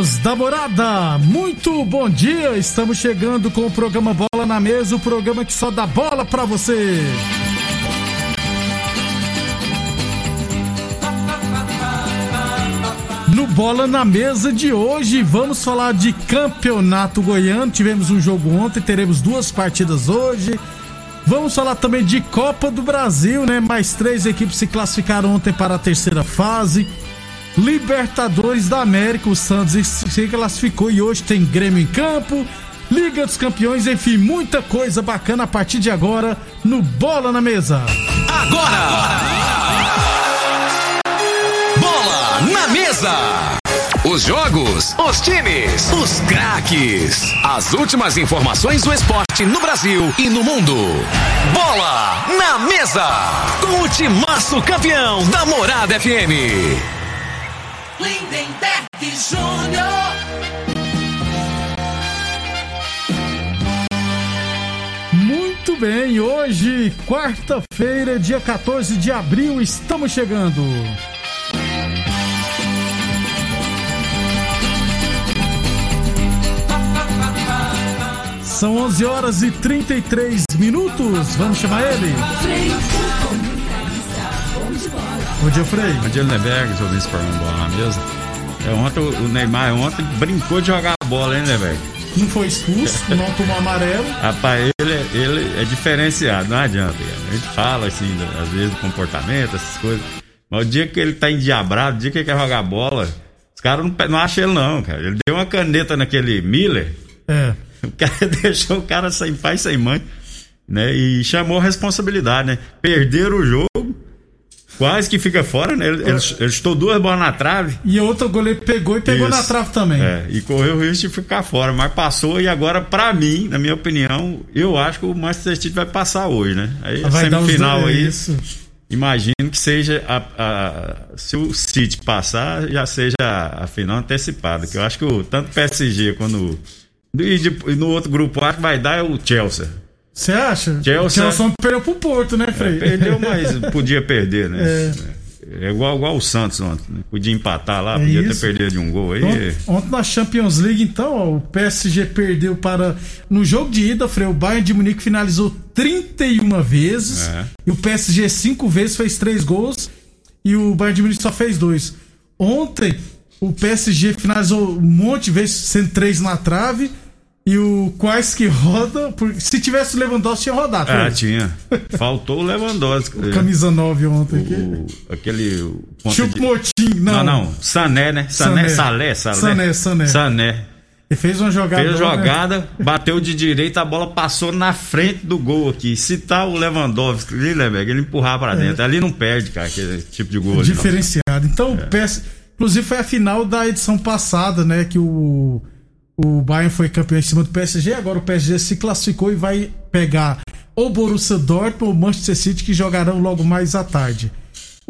Amigos da morada, muito bom dia. Estamos chegando com o programa Bola na Mesa o programa que só dá bola pra você. No Bola na Mesa de hoje, vamos falar de campeonato goiano. Tivemos um jogo ontem, teremos duas partidas hoje. Vamos falar também de Copa do Brasil, né? Mais três equipes se classificaram ontem para a terceira fase. Libertadores da América, o Santos se classificou e hoje tem Grêmio em campo. Liga dos Campeões, enfim, muita coisa bacana a partir de agora no Bola na Mesa. Agora! Bola na mesa! Os jogos, os times, os craques. As últimas informações do esporte no Brasil e no mundo. Bola na mesa! Com o timaço campeão da Morada FM. Lindenberg Júnior. Muito bem, hoje, quarta-feira, dia 14 de abril, estamos chegando. São 11 horas e 33 minutos. Vamos chamar ele? Bom dia, Frei. Bom dia, Neberg, ouvindo esse programa bola na mesa. É, ontem, o Neymar ontem brincou de jogar bola, hein, Neberg? Não foi expulso, não tomou amarelo. Rapaz, ele, é- ele é diferenciado, não adianta. cara. A gente fala assim, às vezes, do comportamento, essas coisas. Mas o dia que ele tá endiabrado, o dia que ele quer jogar bola, os caras não, não acham ele, não, cara. Ele deu uma caneta naquele Miller, É. o cara deixou o cara sem pai, sem mãe, né? E chamou a responsabilidade, né? Perderam o jogo, quase que fica fora, né? Ele, ele, chutou duas bolas na trave. E outro goleiro pegou e pegou Isso. na trave também. É, e correu o risco de ficar fora, mas passou e agora, pra mim, na minha opinião, eu acho que o Manchester City vai passar hoje, né? Aí, Vai dar os semifinal aí, Isso. imagino que seja a, a- se o City passar, já seja a, a final antecipada, que eu acho que o, tanto o PSG quando e, de- e no outro grupo acho que vai dar é o Chelsea. Você acha? Chelsea- O Chelsea perdeu pro Porto, né, Frei? Perdeu, mas podia perder, né? É. É, igual, igual o Santos ontem, né? Podia empatar lá, É podia isso. ter perdido de um gol aí. Ontem, ontem na Champions League, então, ó, o PSG perdeu para. No jogo de ida, Frei, o Bayern de Munique finalizou 31 vezes. É. E o PSG cinco vezes fez três gols. E o Bayern de Munique só fez dois. Ontem, o PSG finalizou um monte de vezes, sendo três na trave. E o quais que roda. porque Se tivesse o Lewandowski, tinha rodado. Ah, tinha. Faltou o Lewandowski. Camisa 9 ontem. aqui. O, aquele. o ponta Chupo de- não. Não, não. Sané, né? Sané. Sané, Salé, Salé. Sané, Sané. Sané. Ele fez uma jogada. Fez né? jogada, bateu de direita, a bola passou na frente do gol aqui. Se tá o Lewandowski, ele empurrar pra dentro. Ali não perde, cara, aquele tipo de gol. ali, diferenciado. Então, É. o PS, inclusive foi a final da edição passada, né, que o o Bayern foi campeão em cima do PSG, agora o PSG se classificou e vai pegar o Borussia Dortmund ou Manchester City que jogarão logo mais à tarde.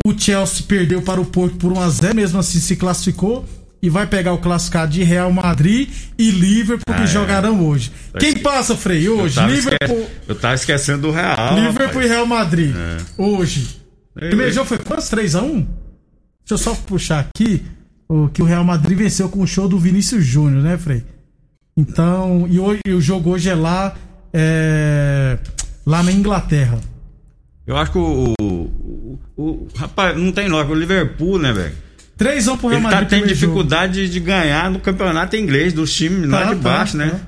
O Chelsea perdeu para o Porto por 1 a 0, mesmo assim se classificou e vai pegar o classificado de Real Madrid e Liverpool que Ah, é. jogarão hoje. Quem passa, Frei, Eu hoje? tava, Liverpool, esque... eu tava esquecendo do Real. Liverpool rapaz. e Real Madrid. Hoje. É. Primeiro jogo foi quantos? 3x1? Deixa eu só puxar aqui o que o Real Madrid venceu com o show do Vinícius Júnior, né, Frei? Então, e, hoje, e o jogo hoje é lá, é, lá na Inglaterra. Eu acho que o, o- o, o- rapaz, não tem lógica. O Liverpool, né, velho? 3 x 1 pro Real Ele tá Madrid. tendo primeiro jogo. dificuldade de ganhar no campeonato inglês, dos times lá Tá, de tá, baixo, né? tá.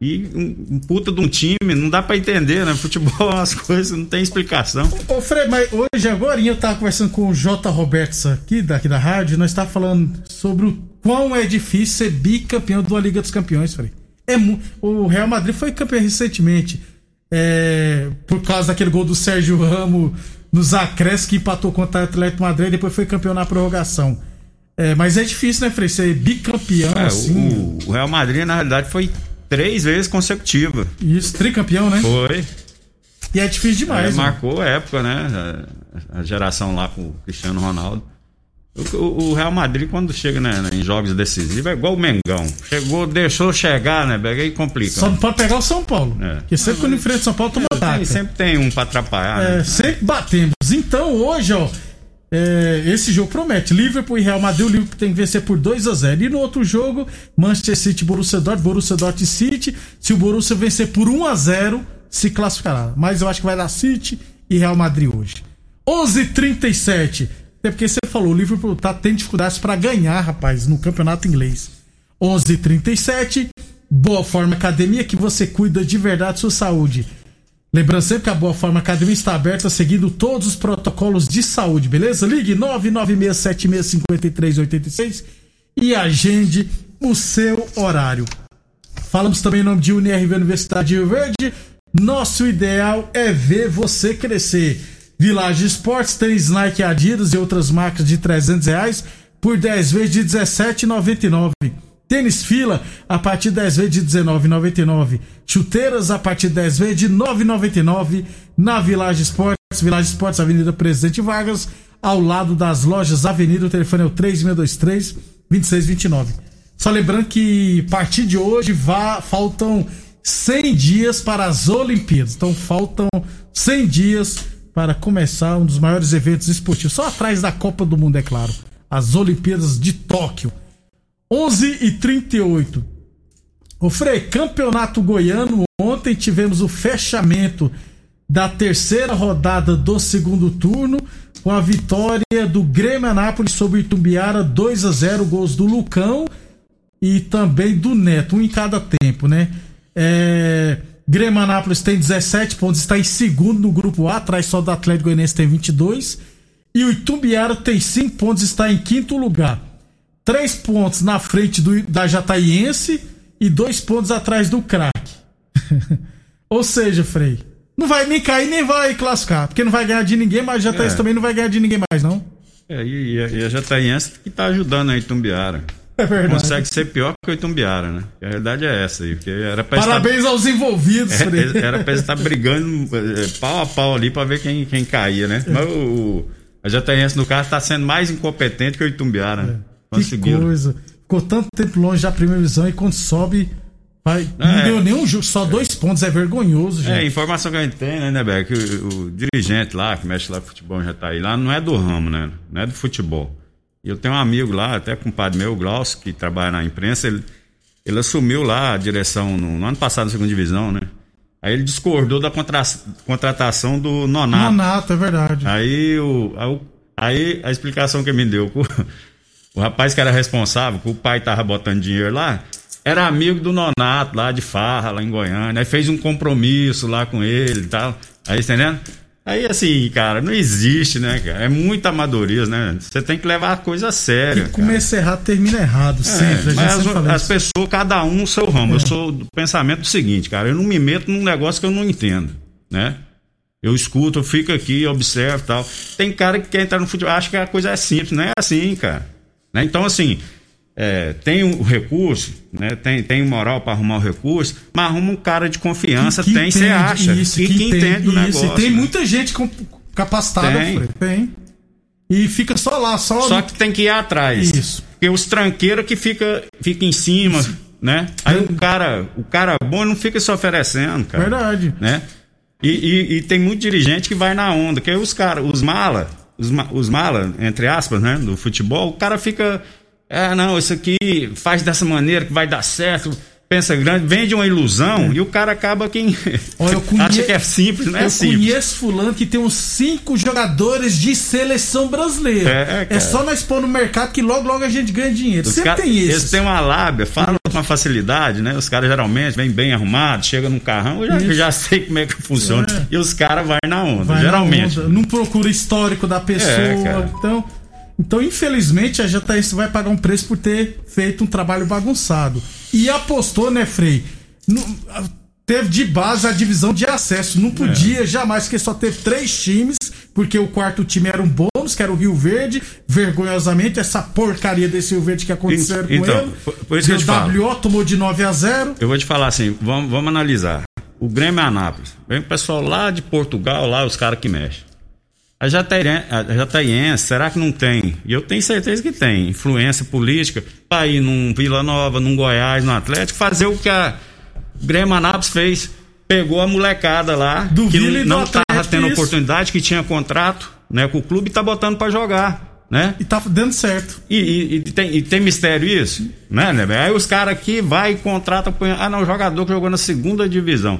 E um, um puta de um time, não dá pra entender, né? Futebol é umas coisas, não tem explicação. Ô, Fred, mas hoje, agora, eu tava conversando com o J. Roberts aqui, daqui da rádio, nós tava falando sobre o quão é difícil ser bicampeão uma Liga dos Campeões, Fred. É o Real Madrid foi campeão recentemente. é, por causa daquele gol do Sérgio Ramos nos acréscimos que empatou contra o Atlético Madrid e depois foi campeão na prorrogação. É, mas é difícil, né, Frei? Ser bicampeão, É, assim. o, o Real Madrid, na realidade, foi três vezes consecutiva. Isso, tricampeão, né? Foi. E é difícil demais. né? marcou a época, né? A, a geração lá com o Cristiano Ronaldo. O, o- Real Madrid, quando chega né, em jogos decisivos, é igual o Mengão. Chegou, deixou chegar, né? Aí complica. Só não pode pegar o São Paulo. É. Porque sempre quando enfrenta o São Paulo, toma ataque. sempre tem um pra atrapalhar, É, né? sempre batemos. Então hoje, ó, é, esse jogo promete. Liverpool e Real Madrid, o Liverpool tem que vencer por 2 a 0 E no outro jogo, Manchester City e Borussia Dortmund, Borussia Dortmund e City. Se o Borussia vencer por 1 a 0 se classificará. Mas eu acho que vai dar City e Real Madrid hoje. 11:37. Até porque você falou, o Liverpool tá tendo dificuldades pra ganhar, rapaz, no campeonato inglês. 11:37. Boa Forma Academia que você cuida de verdade sua saúde. Lembrando sempre que a Boa Forma Academia está aberta seguindo todos os protocolos de saúde, beleza? Ligue 996765386 e agende o seu horário. Falamos também em nome de UniRV Universidade de Rio Verde. Nosso ideal é ver você crescer. Village Esportes tem Nike, Adidas e outras marcas de 300 reais por 10 vezes de 17,99. Tênis fila a partir de 10 vezes de 19,99. Chuteiras a partir de 10 vezes de 9,99 na Village Esportes. Village Esportes, Avenida Presidente Vargas, ao lado das lojas Avenida. O telefone é o 3623 2629. Só lembrando que a partir de hoje vá, faltam 100 dias para as Olimpíadas. Então faltam 100 dias para começar um dos maiores eventos esportivos. Só atrás da Copa do Mundo, é claro. As Olimpíadas de Tóquio. 11 e 38. Ô Frei, campeonato goiano. Ontem tivemos o fechamento da terceira rodada do segundo turno com a vitória do Grêmio Anápolis sobre o Itumbiara 2 a 0 gols do Lucão e também do Neto, um em cada tempo, né? É, Grêmio Anápolis tem 17 pontos, está em segundo no grupo A, atrás só do Atlético Goianiense tem 22. E o Itumbiara tem 5 pontos, está em quinto lugar. 3 pontos na frente do, da Jataiense e 2 pontos atrás do craque. Ou seja, Frei, não vai nem cair nem vai classificar, porque não vai ganhar de ninguém, mas a Jataiense É. também não vai ganhar de ninguém mais, não. É, e, e a- Jataiense que tá ajudando a Itumbiara. É verdade. Consegue ser pior que o Itumbiara, né? A realidade é essa aí, porque era Parabéns aos envolvidos, estar, Frei. é, era pra estar brigando é, pau a pau ali pra ver quem, quem caía, né? Mas o, a Jataiense, no caso, tá sendo mais incompetente que o Itumbiara, né? Que Conseguiram. coisa. Ficou tanto tempo longe da primeira visão e quando sobe, vai. Não É. ganhou nenhum jogo, só dois pontos. É vergonhoso, É, a gente. informação que a gente tem, né, Neber, que o, o dirigente lá, que mexe lá com futebol, já tá aí lá, não é do ramo, né? Não é do futebol. Eu tenho um amigo lá, até compadre meu, o Glaucio, que trabalha na imprensa, ele, ele assumiu lá a direção no, no ano passado na segunda divisão, né? Aí ele discordou da contra- contratação do Nonato. Nonato, é verdade. Aí, o, aí a explicação que ele me deu, o, o rapaz que era responsável, que o pai tava botando dinheiro lá, era amigo do Nonato lá de Farra, lá em Goiânia. Aí fez um compromisso lá com ele e tal. Aí, entendendo? Aí, assim, cara, não existe, né, cara? É muito amadorismo, né? Você tem que levar a coisa a sério. Que começa errado, termina errado, sempre. É, gente mas sempre as, as pessoas, cada um no seu ramo. Eu sou do pensamento do seguinte, cara, eu não me meto num negócio que eu não entendo, né? Eu escuto, eu fico aqui, observo e tal. Tem cara que quer entrar no futebol, acha que a coisa é simples, não é assim, cara. Né? Então, assim, é, tem o recurso, né? tem, tem moral para arrumar o recurso, mas arruma um cara de confiança, Que tem, você entende acha. Isso, e que entende do isso. negócio. E tem né? muita gente com- capacitada, Tem. Frei. Tem. E fica só lá, só. Só que tem que ir atrás. Isso. Porque os tranqueiros que fica, fica em cima, né? Aí o cara, o cara bom não fica se oferecendo, cara. Verdade. Né? E, e- e tem muito dirigente que vai na onda, que aí os caras, os mala, os, os mala, entre aspas, né, do futebol, o cara fica, ah, não, isso aqui faz dessa maneira que vai dar certo, pensa grande, vende uma ilusão e o cara acaba quem eu conhe- acha que é simples, não é eu simples. conheço fulano que tem uns cinco jogadores de seleção brasileira. É, É, só nós pôr no mercado que logo, logo a gente ganha dinheiro. Os Sempre cara- tem Eles esses. têm uma lábia, falam com uma facilidade, né? Os caras geralmente vêm bem arrumados, chegam num carrão, eu já, Isso. já sei como é que funciona. É. E os caras vão na onda, Vai na geralmente. onda, não procura histórico da pessoa. É, cara. então, então, infelizmente, a JS vai pagar um preço por ter feito um trabalho bagunçado. E apostou, né, Frei? No- teve de base a divisão de acesso. Não É. podia jamais, porque só teve três times, porque o quarto time era um bônus, que era o Rio Verde. Vergonhosamente, essa porcaria desse Rio Verde que aconteceu com Então, ele. por- isso que eu te falo. WO tomou de 9 a 0 Eu vou te falar assim, vamos, vamos analisar. O Grêmio Anápolis. Vem o pessoal lá de Portugal, lá os caras que mexem. A Jataien- a Jataiense, será que não tem? E eu tenho certeza que tem. Influência política para ir num Vila Nova, num Goiás, no Atlético, fazer o que a Grêmio Anápolis fez. Pegou a molecada lá, Do que Vila não, não tava Atlético, tendo isso. oportunidade, que tinha contrato né, com o clube e tá botando para jogar. Né? e tá dando certo. E, e- e tem, e tem mistério isso? Né, né? Aí os caras aqui vai e contrata, ah, não, o jogador que jogou na segunda divisão.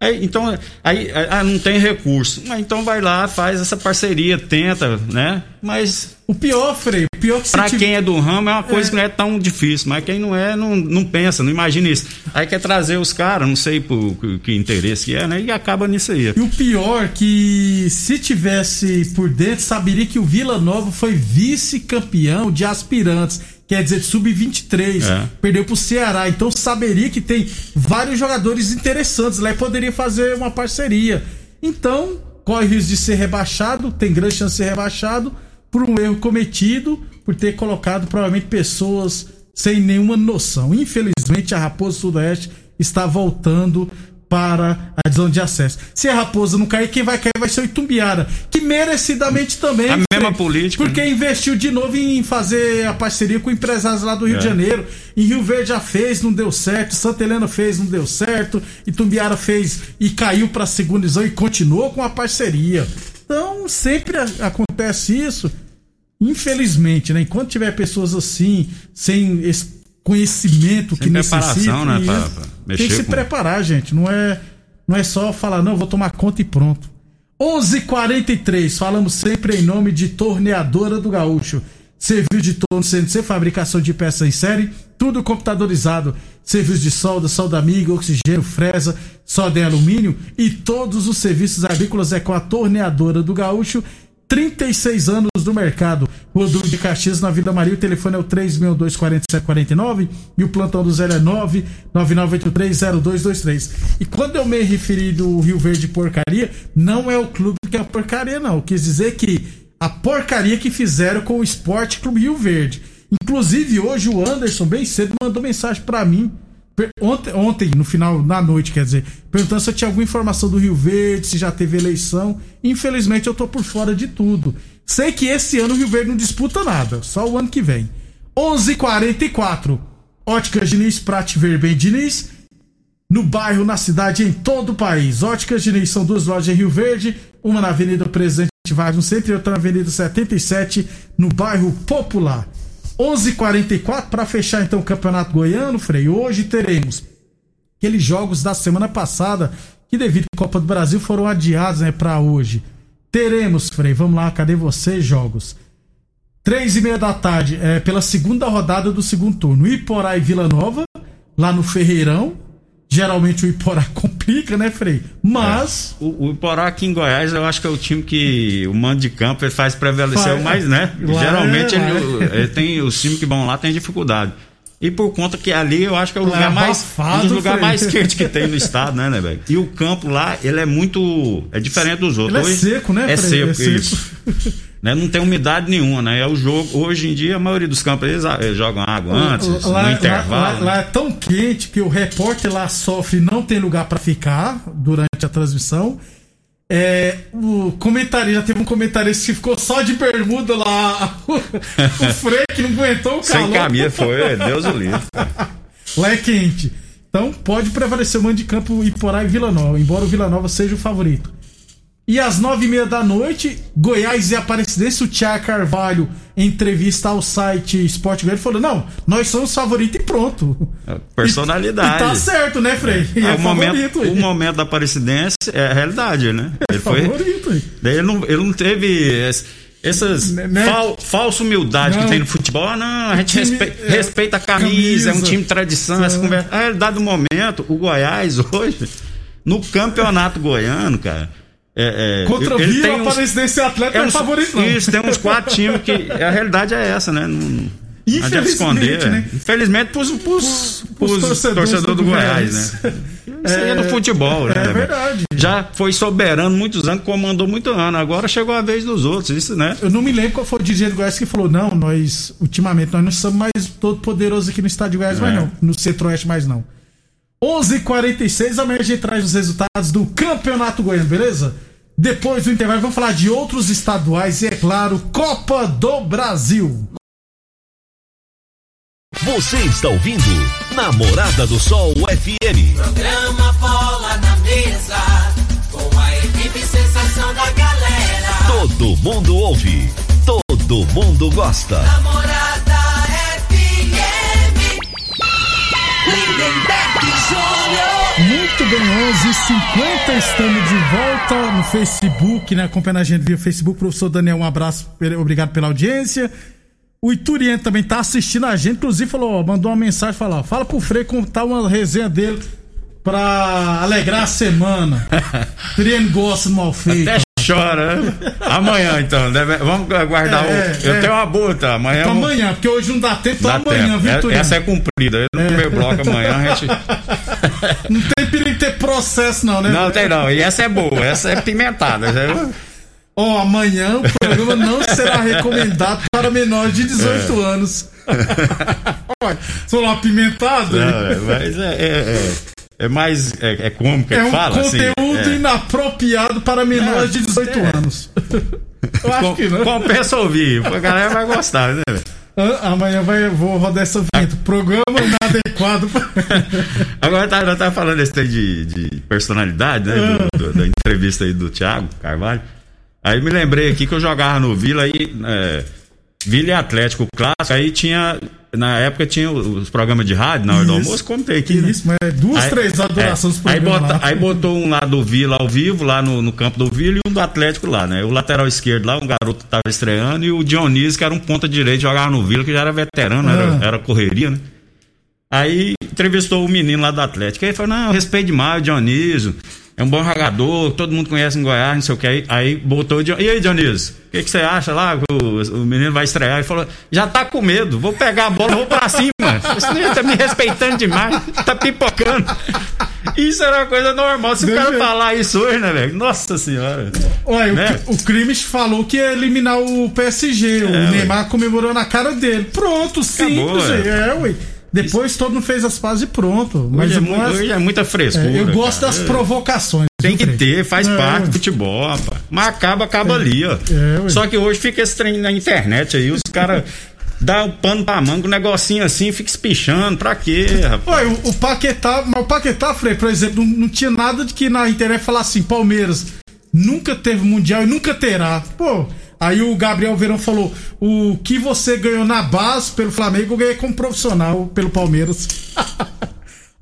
Aí, então, aí, ah, não tem recurso. Mas então vai lá, faz essa parceria, tenta, né? Mas O pior, Frei, o pior que pra tiver- quem é do ramo é uma coisa que não é tão difícil, mas quem não é, não, não pensa, não imagina isso. Aí quer trazer os caras, não sei por que, que interesse que é, né? E acaba nisso aí. E o pior que se tivesse por dentro, saberia que o Vila Nova foi vice-campeão de aspirantes, quer dizer, de sub-23. É. Perdeu pro Ceará. Então saberia que tem vários jogadores interessantes lá e poderia fazer uma parceria. Então, corre risco de ser rebaixado, tem grande chance de ser rebaixado por um erro cometido, por ter colocado provavelmente pessoas sem nenhuma noção. Infelizmente, a Raposa Sudoeste está voltando para a divisão de acesso. Se a Raposa não cair, quem vai cair vai ser o Itumbiara, que merecidamente também. A mesma política, Porque investiu de novo em fazer a parceria com empresários lá do Rio É. de Janeiro. Em Rio Verde já fez, não deu certo. Santa Helena fez, não deu certo. Itumbiara fez e caiu para a segunda divisão e continuou com a parceria. Então, sempre acontece isso. Infelizmente, né? Enquanto tiver pessoas assim, sem esse conhecimento que Sem necessita, preparação, né, e- pra- pra tem mexer que se com- preparar, gente. Não é, não é só falar, não, vou tomar conta e pronto. 11:43 falamos sempre em nome de Torneadora do Gaúcho. Serviço de torno CNC, fabricação de peças em série, tudo computadorizado. Serviço de solda, solda amiga, oxigênio, fresa, solda em alumínio e todos os serviços agrícolas é com a Torneadora do Gaúcho. 36 anos do mercado. Duque de Caxias, na Vida Maria. O telefone é o 362-4749 e o plantão do 0 é 999830223. E quando eu me referi do Rio Verde porcaria, não é o clube que é porcaria, não. Eu quis dizer que a porcaria que fizeram com o Esporte Clube Rio Verde. Inclusive, hoje o Anderson, bem cedo, mandou mensagem pra mim. Ontem, ontem, no final, na noite, quer dizer, perguntando se eu tinha alguma informação do Rio Verde, se já teve eleição. Infelizmente, eu tô por fora de tudo. Sei que esse ano o Rio Verde não disputa nada, só o ano que vem. 11:44 Óticas Diniz, Prate Verben Diniz, no bairro, na cidade, em todo o país. Óticas Diniz são duas lojas em Rio Verde, uma na Avenida Presidente Vargas no centro e outra na Avenida 77, no bairro Popular. 11:44 para fechar então o Campeonato Goiano, Frei. Hoje teremos aqueles jogos da semana passada que devido à Copa do Brasil foram adiados, né, para hoje. Teremos, Frei, vamos lá, cadê você, jogos? Três e meia da tarde, é, pela segunda rodada do segundo turno. Iporá e Vila Nova, lá no Ferreirão. Geralmente o Iporá complica, né, Frei? Mas. O, o Iporá aqui em Goiás, eu acho que é o time que o mando de campo ele faz prevalecer Faz. mais, né? Lá Geralmente é, ele, é. ele tem os times que vão lá tem dificuldade. E por conta que ali eu acho que é o Lá é lugar mais abafado, um dos lugares mais quentes que tem no estado, né, né, velho? E o campo lá, ele é muito é diferente dos outros. Ele é seco, né, É Frei? seco, É seco. isso. né? Não tem umidade nenhuma, né? É o jogo. Hoje em dia a maioria dos campos eles, ah, eles jogam água antes, lá, no intervalo. lá- né? lá é tão quente que o repórter lá sofre e não tem lugar pra ficar durante a transmissão. É, o comentarista, já teve um comentarista que ficou só de bermuda lá. o Frei que não aguentou o calor. Sem camisa foi, Deus o livre. Lá é quente. Então pode prevalecer o mando de campo Iporá e Vila Nova, embora o Vila Nova seja o favorito. E às nove e meia da noite, Goiás e Aparecidense, o Tiago Carvalho, em entrevista ao site Sport Goiás, falou: não, nós somos favoritos e pronto. Personalidade. E, e tá certo, né, Frei? E Ah, é o, momento, favorito. o momento da Aparecidense é a realidade, né? É Ele foi, favorito. aí. daí ele não, ele não teve es- essas Né- né? fal- falsa humildade Não. que tem no futebol. Ah, não, a gente Time- respe- é, respeita a camisa, é um camisa. time de tradição. Essa Sim. conversa. A realidade do momento, o Goiás hoje, no campeonato goiano, cara. É, é, Contra ele Vila, tem uns- Aparecidense e Atlético é não é uns- favorito, não. Isso, tem uns quatro times que. A realidade é essa, né? Não, Infelizmente, esconder. né? Infelizmente pros, pros, Pros pros torcedores torcedores do do Goiás, Goiás. né? Isso aí é do futebol, né? é verdade. Já foi soberano muitos anos, comandou muitos anos. Agora chegou a vez dos outros, isso, né? Eu não me lembro qual foi o dirigente do Goiás que falou: não, nós, ultimamente, nós não somos mais todo poderosos aqui no estádio de Goiás, É. mais não. No Centro-Oeste, mais não. 11 h 46 amanhã a gente traz os resultados do Campeonato Goiano, beleza? Depois do intervalo, vamos falar de outros estaduais e, é claro, Copa do Brasil. Você está ouvindo Namorada do Sol FM. Programa Bola na Mesa, com a equipe sensação da galera. Todo mundo ouve, todo mundo gosta. Namorada Muito bem, 11 h 50 estamos de volta no Facebook, né? Acompanhando a gente via Facebook. Professor Daniel, um abraço, obrigado pela audiência. O Iturien também tá assistindo a gente, inclusive falou, ó, mandou uma mensagem falou, fala pro Frei contar uma resenha dele pra alegrar a semana. Iturien gosta do mal feito. Até chora. né? Amanhã, então. deve- vamos aguardar É, o. Eu é. tenho uma boa, tá? Amanhã. Então amanhã, porque hoje não dá tempo, então dá amanhã, tempo. viu, É-? Essa é cumprida. No primeiro bloco amanhã a gente. Não tem perigo ter processo não, né? Não, tem não. E essa é boa. Essa é pimentada. Ó, amanhã o programa não será recomendado para menores de 18 anos. Olha, sou lá apimentado? Não, é, mas é, é, é, é mais. É, é como que É um fala? assim, conteúdo é. inapropriado para menores de 18 anos. Eu acho Com- que não. Compensa ouvir. A galera vai gostar, né? velho? Amanhã vai, vou rodar essa vinheta. Programa inadequado. Agora tá, eu tava falando esse de, de personalidade, né? Do- do- da entrevista aí do Thiago Carvalho. Aí me lembrei aqui que eu jogava no Vila aí. É, Vila e Atlético clássico, aí tinha. Na época tinha os programas de rádio na hora do Isso. almoço, contei aqui. né? Isso, mas duas, Aí- três horas de duração é, dos aí, bota- lá. aí botou um lá do Vila ao vivo, lá no, no campo do Vila, e um do Atlético lá, né? O lateral esquerdo lá, um garoto que tava estreando, e o Dionísio, que era um ponta direito, jogava no Vila, que já era veterano, Ah. era, era correria, né? Aí entrevistou o menino lá do Atlético. Aí falou: Não, eu respeito demais o Dionísio. É um bom jogador, todo mundo conhece em Goiás, não sei o que. Aí, aí botou o Dionísio. E aí, Dionísio? O que, que você acha lá? O, o menino vai estrear. Ele falou: Já tá com medo, vou pegar a bola, vou pra cima. Menino tá me respeitando demais, tá pipocando. Isso era uma coisa normal. Se o cara falar isso hoje, né, velho? Nossa senhora. Olha, o né? cri- o, Crimes falou que ia eliminar o PSG. o ué. Neymar comemorou na cara dele. Pronto, simples. ué. é, ué. Depois todo mundo fez as pazes e pronto. Mas Hoje, é, muito- hoje é muita frescura. é, eu gosto cara. das provocações. Tem que ter, faz É, parte ué. do futebol, rapaz. Mas acaba, acaba ali, ó. É, ué. Só que hoje fica esse trem na internet aí, os caras dão o pano pra manga, um negocinho assim, fica espichando, pra quê, rapaz? Olha, o, o Paquetá, mas o Paquetá, Frei, por exemplo, não, não tinha nada de que na internet falar assim, Palmeiras nunca teve mundial e nunca terá. Pô, aí o Gabriel Verão falou: o que você ganhou na base pelo Flamengo, eu ganhei como profissional pelo Palmeiras.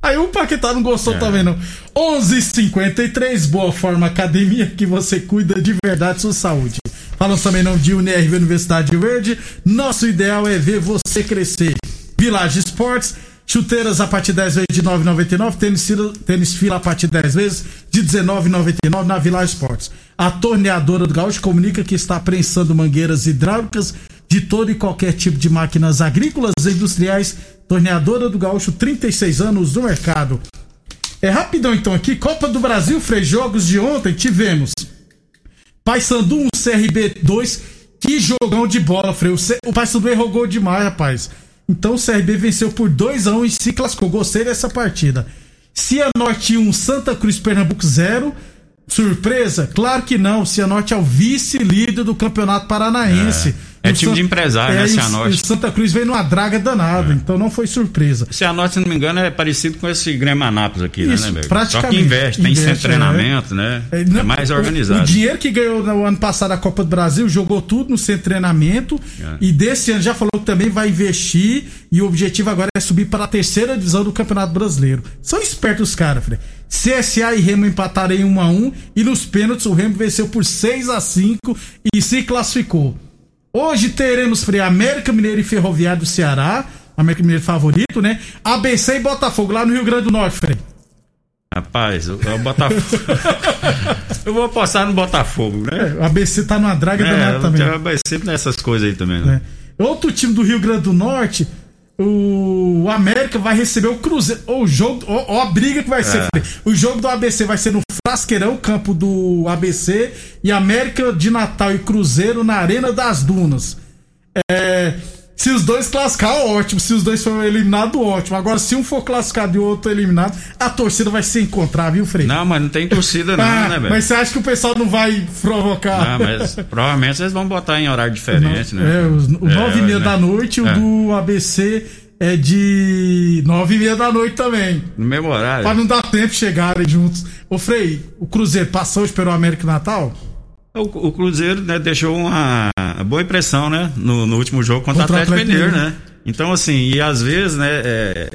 Aí o Paquetá não gostou É. também, não. 11:53 h 53 Boa Forma Academia, que você cuida de verdade sua saúde. Falamos também não de UNRV Universidade de Verde. Nosso ideal é ver você crescer. Village Esportes, chuteiras a partir de 10 vezes de 9,99. Tênis, fila- tênis fila a partir de 10 vezes de 19,99 na Village Esportes. A torneadora do Gaúcho comunica que está prensando mangueiras hidráulicas de todo e qualquer tipo de máquinas agrícolas e industriais. Torneadora do Gaúcho, 36 anos no mercado. É rapidão então aqui, Copa do Brasil, Frei, jogos de ontem tivemos Paysandu 1, CRB 2, que jogão de bola, Frei. O, C- Paysandu errou gol demais, rapaz. Então o CRB venceu por 2 a 1 e se classificou. Gostei dessa partida. Cianorte 1, Santa Cruz Pernambuco 0. Surpresa? Claro que não. Cianorte é o vice-líder do Campeonato Paranaense. É O time de empresário, né, e o- Cianorte. e O Santa Cruz veio numa draga danada, então não foi surpresa. O Cianorte, se não me engano, é parecido com esse Grêmio Anápolis aqui, né, Isso, né, Berg? Só praticamente. que investe, tem Investe, treinamento, né? É, É, não, mais o- organizado. O, dinheiro que ganhou no ano passado a Copa do Brasil jogou tudo no centro treinamento É. e desse ano já falou que também vai investir e o objetivo agora é subir para a terceira divisão do Campeonato Brasileiro. São espertos os caras, Fred. CSA e Remo empataram em 1 a 1 e nos pênaltis o Remo venceu por 6 a 5 e se classificou. Hoje teremos Frei América Mineiro e Ferroviário do Ceará, América Mineiro favorito, né? ABC e Botafogo lá no Rio Grande do Norte, Frei. Rapaz, o, o Botafogo. eu vou apostar no Botafogo, né? O ABC tá numa draga danada É, também. eu- vai sempre nessas coisas aí também, né? né? Outro time do Rio Grande do Norte, o América vai receber o Cruzeiro. Ó, O jogo, ó, a briga que vai ser. É. O jogo do ABC vai ser no Frasqueirão, campo do ABC, e América de Natal e Cruzeiro na Arena das Dunas. É, se os dois classificar, ótimo. Se os dois forem eliminados, ótimo. Agora, se um for classificado e o outro eliminado, a torcida vai se encontrar, viu, Frei? Não, mas não tem torcida não, Ah, né, velho? mas você acha que o pessoal não vai provocar? Não, mas provavelmente eles vão botar em horário diferente, né? É, os, o É, 9 e meia né? da noite, o É. do ABC é de 9 e meia da noite também. No mesmo horário. Pra não dar tempo de chegarem juntos. Ô Frei, o Cruzeiro passou hoje pelo América Natal? O, o Cruzeiro né, deixou uma boa impressão, né? No, no último jogo contra, Contra o Atlético Atlético Mineiro, né? Então, assim, e às vezes, né? É,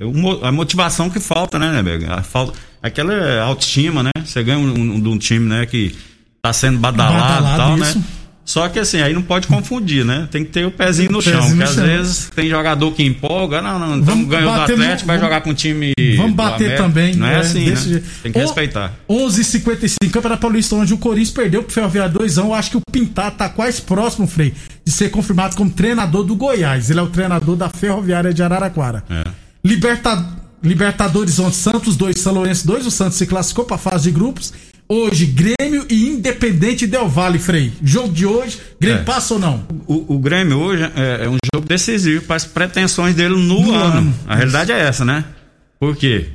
é, a motivação que falta, né, né? A falta, aquela autoestima, né? Você ganha um, um- de um time, né, que tá sendo badalado e Badalado, tal, isso. né? Só que assim, aí não pode confundir, né? Tem que ter o pezinho no Pezinho chão, no porque às chão. vezes tem jogador que empolga, não, não, então Vamos ganhou do bater no- Atlético, vai vamos- jogar com um time. Vamos bater América. também. Não é, assim, desse né? jeito. Tem que O- respeitar. 11h55, Campeonato Paulista, onde o Corinthians perdeu pro Ferroviário 2 Eu acho que o Pintar tá quase próximo, Frei, de ser confirmado como treinador do Goiás. Ele é o treinador da Ferroviária de Araraquara. É. Liberta... Libertadores onde Santos 2, São Lourenço 2. O Santos se classificou pra fase de grupos. Hoje, Grêmio e Independente Del Vale, Frei. Jogo de hoje, Grêmio É. passa ou não? O, o Grêmio hoje é, é um jogo decisivo para as pretensões dele no, No ano. ano. A realidade é essa, né? Por quê?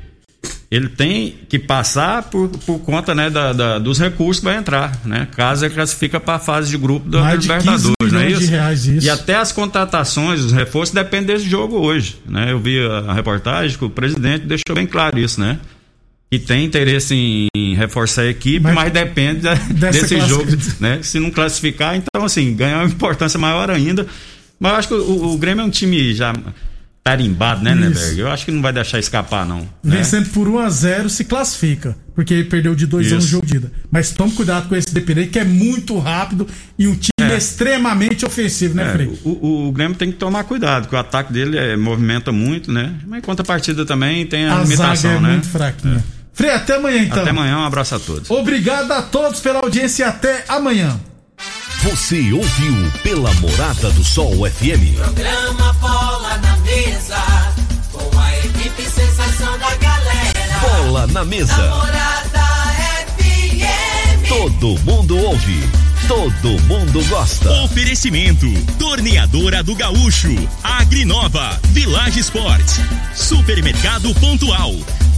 Ele tem que passar por, por conta né, da, da- dos recursos que vai entrar, né? Caso ele classifica para a fase de grupo da 15 Libertadores, não é isso? reais, isso. E até as contratações, os reforços dependem desse jogo hoje, né? Eu vi a, a reportagem que o presidente deixou bem claro isso, né? Que tem interesse em reforçar a equipe, Mas- mas, depende desse jogo, né? Se não classificar, então assim, ganha uma importância maior ainda. Mas eu acho que o, o Grêmio é um time já tarimbado, né. Neberg? Eu acho que não vai deixar escapar, não. né? Vencendo por 1x0 se classifica. Porque ele perdeu de 2 a 1 no Isso. jogo de ida. Mas tome cuidado com esse Independente, que é muito rápido e um time extremamente ofensivo, né, É, Frei? o, o- Grêmio tem que tomar cuidado, porque o ataque dele é, movimenta muito, né? Mas em contrapartida também tem a, A limitação, zaga é né? muito fraquinha. Frei, até amanhã então. Até amanhã, um abraço a todos. Obrigado a todos pela audiência e até amanhã. Você ouviu pela Morada do Sol FM. Programa Bola na Mesa, com a equipe sensação da galera. Bola na mesa. Morada FM. Todo mundo ouve. Todo mundo gosta. Oferecimento: Torneadora do Gaúcho, Agrinova, Village Sports, Supermercado Pontual,